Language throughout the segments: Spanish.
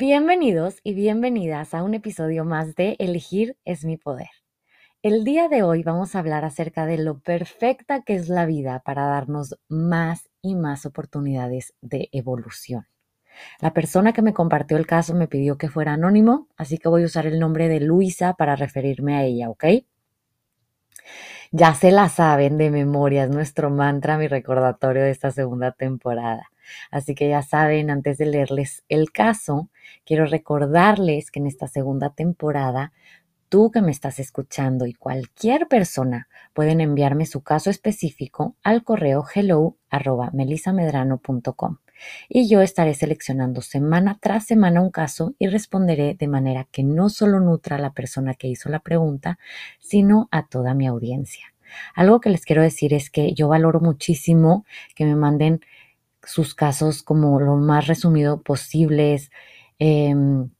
Bienvenidos y bienvenidas a un episodio más de Elegir es mi poder. El día de hoy vamos a hablar acerca de lo perfecta que es la vida para darnos más y más oportunidades de evolución. La persona que me compartió el caso me pidió que fuera anónimo, así que voy a usar el nombre de Luisa para referirme a ella, ¿ok? Ya se la saben de memoria, es nuestro mantra, mi recordatorio de esta segunda temporada. Así que ya saben, antes de leerles el caso, quiero recordarles que en esta segunda temporada, tú que me estás escuchando y cualquier persona pueden enviarme su caso específico al correo hello y yo estaré seleccionando semana tras semana un caso y responderé de manera que no solo nutra a la persona que hizo la pregunta, sino a toda mi audiencia. Algo que les quiero decir es que yo valoro muchísimo que me manden sus casos como lo más resumido posibles. Em,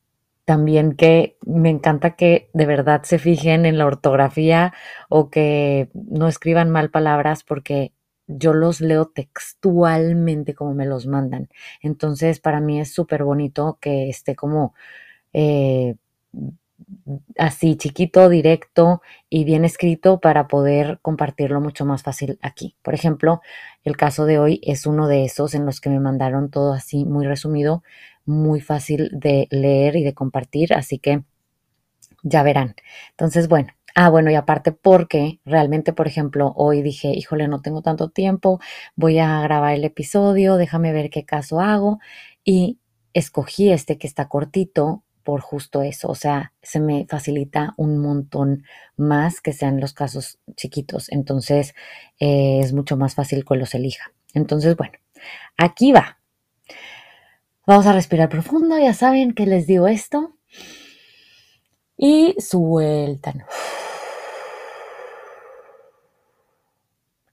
también que me encanta que de verdad se fijen en la ortografía o que no escriban mal palabras porque yo los leo textualmente como me los mandan. Entonces, para mí es súper bonito que esté como eh, así chiquito, directo y bien escrito para poder compartirlo mucho más fácil aquí. Por ejemplo, el caso de hoy es uno de esos en los que me mandaron todo así muy resumido, muy fácil de leer y de compartir, así que ya verán. Entonces, bueno, Ah, bueno, y aparte porque realmente, por ejemplo, hoy dije, híjole, no tengo tanto tiempo, voy a grabar el episodio, déjame ver qué caso hago y escogí este que está cortito por justo eso, o sea, se me facilita un montón más que sean los casos chiquitos, entonces eh, es mucho más fácil que los elija. Entonces, bueno, aquí va. Vamos a respirar profundo, ya saben que les digo esto. Y sueltan.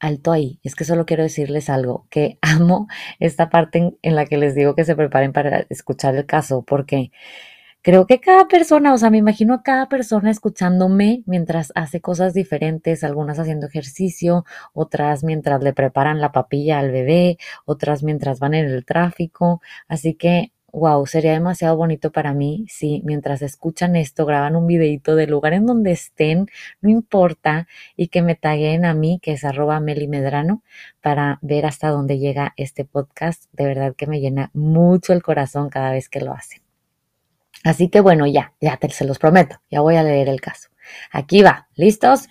Alto ahí. Es que solo quiero decirles algo, que amo esta parte en, la que les digo que se preparen para escuchar el caso, porque creo que cada persona, o sea, me imagino a cada persona escuchándome mientras hace cosas diferentes, algunas haciendo ejercicio, otras mientras le preparan la papilla al bebé, otras mientras van en el tráfico. Así que wow, sería demasiado bonito para mí si mientras escuchan esto graban un videito del lugar en donde estén, no importa, y que me taguen a mí, que es arroba melimedrano, para ver hasta dónde llega este podcast. De verdad que me llena mucho el corazón cada vez que lo hacen. Así que bueno, ya, ya te, se los prometo, ya voy a leer el caso. Aquí va, ¿listos?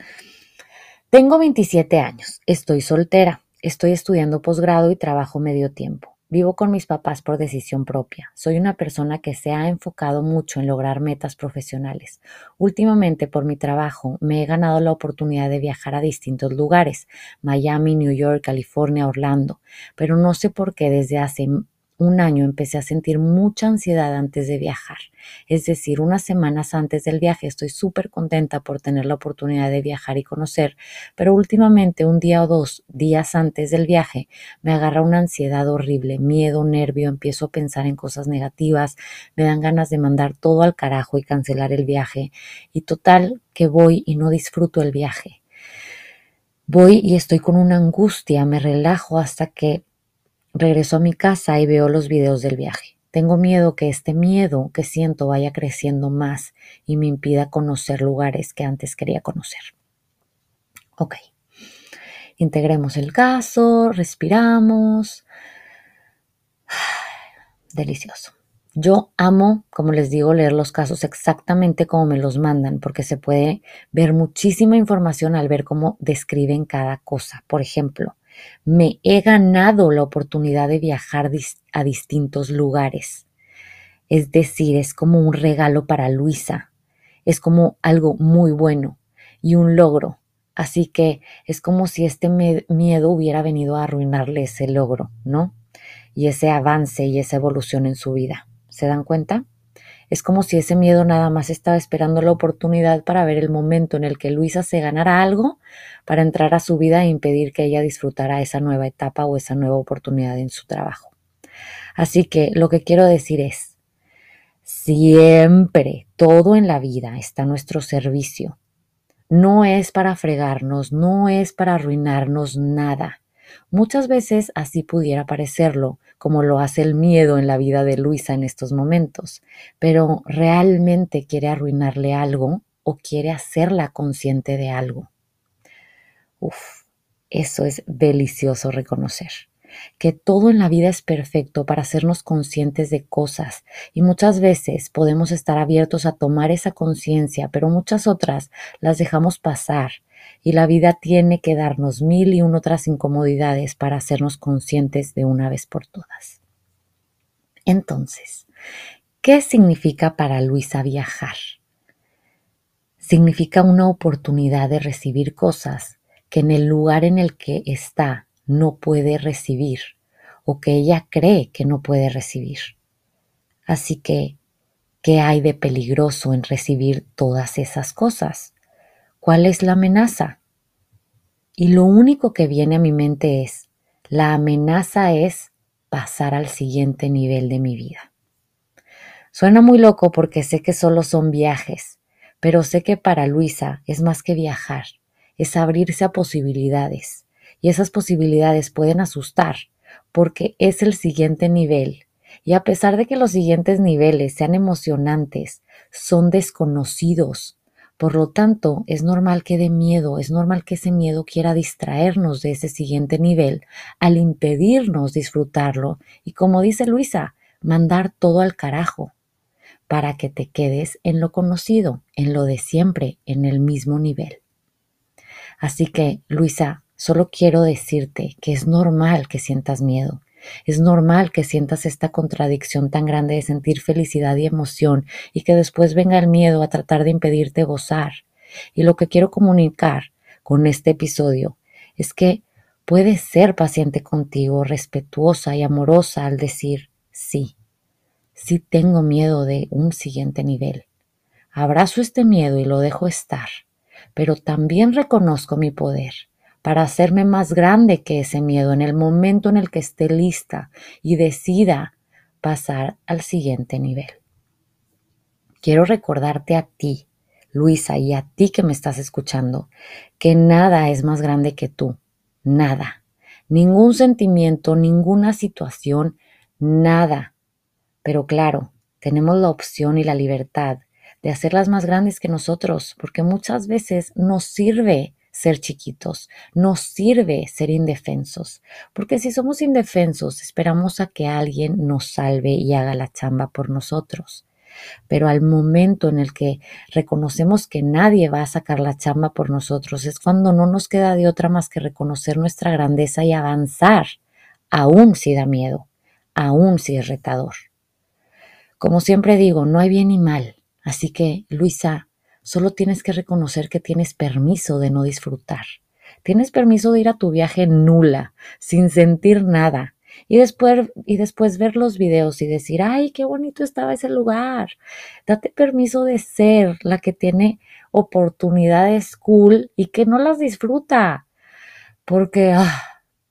Tengo 27 años, estoy soltera, estoy estudiando posgrado y trabajo medio tiempo. Vivo con mis papás por decisión propia. Soy una persona que se ha enfocado mucho en lograr metas profesionales. Últimamente, por mi trabajo, me he ganado la oportunidad de viajar a distintos lugares, Miami, New York, California, Orlando, pero no sé por qué desde hace un año empecé a sentir mucha ansiedad antes de viajar. Es decir, unas semanas antes del viaje estoy súper contenta por tener la oportunidad de viajar y conocer, pero últimamente un día o dos días antes del viaje me agarra una ansiedad horrible, miedo, nervio, empiezo a pensar en cosas negativas, me dan ganas de mandar todo al carajo y cancelar el viaje. Y total que voy y no disfruto el viaje. Voy y estoy con una angustia, me relajo hasta que Regreso a mi casa y veo los videos del viaje. Tengo miedo que este miedo que siento vaya creciendo más y me impida conocer lugares que antes quería conocer. Ok. Integremos el caso, respiramos. Delicioso. Yo amo, como les digo, leer los casos exactamente como me los mandan, porque se puede ver muchísima información al ver cómo describen cada cosa. Por ejemplo, me he ganado la oportunidad de viajar a distintos lugares. Es decir, es como un regalo para Luisa. Es como algo muy bueno y un logro. Así que es como si este miedo hubiera venido a arruinarle ese logro, ¿no? Y ese avance y esa evolución en su vida. ¿Se dan cuenta? Es como si ese miedo nada más estaba esperando la oportunidad para ver el momento en el que Luisa se ganara algo para entrar a su vida e impedir que ella disfrutara esa nueva etapa o esa nueva oportunidad en su trabajo. Así que lo que quiero decir es, siempre todo en la vida está a nuestro servicio. No es para fregarnos, no es para arruinarnos nada. Muchas veces así pudiera parecerlo, como lo hace el miedo en la vida de Luisa en estos momentos, pero ¿realmente quiere arruinarle algo o quiere hacerla consciente de algo? Uf, eso es delicioso reconocer que todo en la vida es perfecto para hacernos conscientes de cosas y muchas veces podemos estar abiertos a tomar esa conciencia, pero muchas otras las dejamos pasar y la vida tiene que darnos mil y un otras incomodidades para hacernos conscientes de una vez por todas. Entonces, ¿qué significa para Luisa viajar? Significa una oportunidad de recibir cosas que en el lugar en el que está no puede recibir o que ella cree que no puede recibir. Así que, ¿qué hay de peligroso en recibir todas esas cosas? ¿Cuál es la amenaza? Y lo único que viene a mi mente es, la amenaza es pasar al siguiente nivel de mi vida. Suena muy loco porque sé que solo son viajes, pero sé que para Luisa es más que viajar, es abrirse a posibilidades. Y esas posibilidades pueden asustar porque es el siguiente nivel. Y a pesar de que los siguientes niveles sean emocionantes, son desconocidos, por lo tanto, es normal que dé miedo, es normal que ese miedo quiera distraernos de ese siguiente nivel al impedirnos disfrutarlo y como dice Luisa, mandar todo al carajo para que te quedes en lo conocido, en lo de siempre, en el mismo nivel. Así que, Luisa, solo quiero decirte que es normal que sientas miedo, es normal que sientas esta contradicción tan grande de sentir felicidad y emoción y que después venga el miedo a tratar de impedirte gozar. Y lo que quiero comunicar con este episodio es que puedes ser paciente contigo, respetuosa y amorosa al decir sí, sí tengo miedo de un siguiente nivel. Abrazo este miedo y lo dejo estar, pero también reconozco mi poder para hacerme más grande que ese miedo en el momento en el que esté lista y decida pasar al siguiente nivel. Quiero recordarte a ti, Luisa, y a ti que me estás escuchando, que nada es más grande que tú, nada, ningún sentimiento, ninguna situación, nada. Pero claro, tenemos la opción y la libertad de hacerlas más grandes que nosotros, porque muchas veces nos sirve ser chiquitos, nos sirve ser indefensos, porque si somos indefensos esperamos a que alguien nos salve y haga la chamba por nosotros. Pero al momento en el que reconocemos que nadie va a sacar la chamba por nosotros es cuando no nos queda de otra más que reconocer nuestra grandeza y avanzar, aún si da miedo, aún si es retador. Como siempre digo, no hay bien ni mal, así que, Luisa, Solo tienes que reconocer que tienes permiso de no disfrutar. Tienes permiso de ir a tu viaje nula, sin sentir nada. Y después, y después ver los videos y decir, ay, qué bonito estaba ese lugar. Date permiso de ser la que tiene oportunidades cool y que no las disfruta. Porque, ah,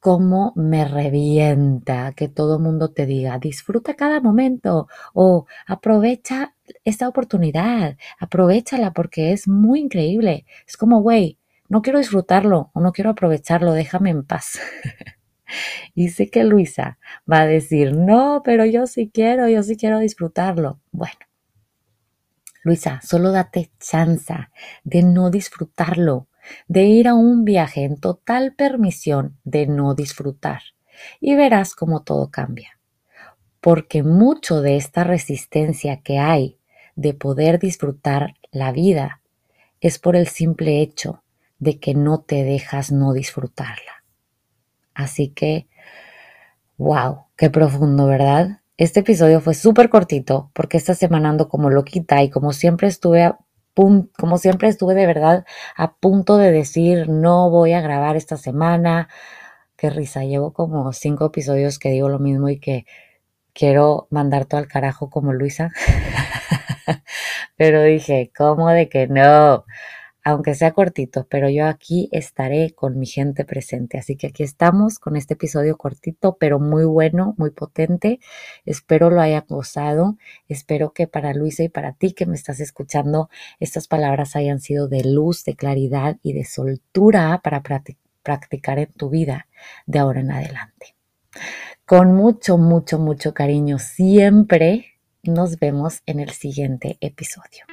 cómo me revienta que todo mundo te diga, disfruta cada momento o aprovecha esta oportunidad, aprovechala porque es muy increíble. Es como, güey, no quiero disfrutarlo o no quiero aprovecharlo, déjame en paz. y sé que Luisa va a decir, no, pero yo sí quiero, yo sí quiero disfrutarlo. Bueno, Luisa, solo date chance de no disfrutarlo de ir a un viaje en total permisión de no disfrutar y verás cómo todo cambia. porque mucho de esta resistencia que hay de poder disfrutar la vida es por el simple hecho de que no te dejas no disfrutarla. Así que, wow, qué profundo, ¿verdad? Este episodio fue súper cortito porque esta semana ando como loquita y como siempre estuve como siempre estuve de verdad a punto de decir no voy a grabar esta semana. Qué risa, llevo como cinco episodios que digo lo mismo y que quiero mandar todo al carajo como Luisa. Pero dije, ¿cómo de que no? Aunque sea cortito, pero yo aquí estaré con mi gente presente. Así que aquí estamos con este episodio cortito, pero muy bueno, muy potente. Espero lo haya gozado. Espero que para Luisa y para ti que me estás escuchando, estas palabras hayan sido de luz, de claridad y de soltura para practicar en tu vida de ahora en adelante. Con mucho, mucho, mucho cariño, siempre nos vemos en el siguiente episodio.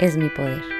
es mi poder.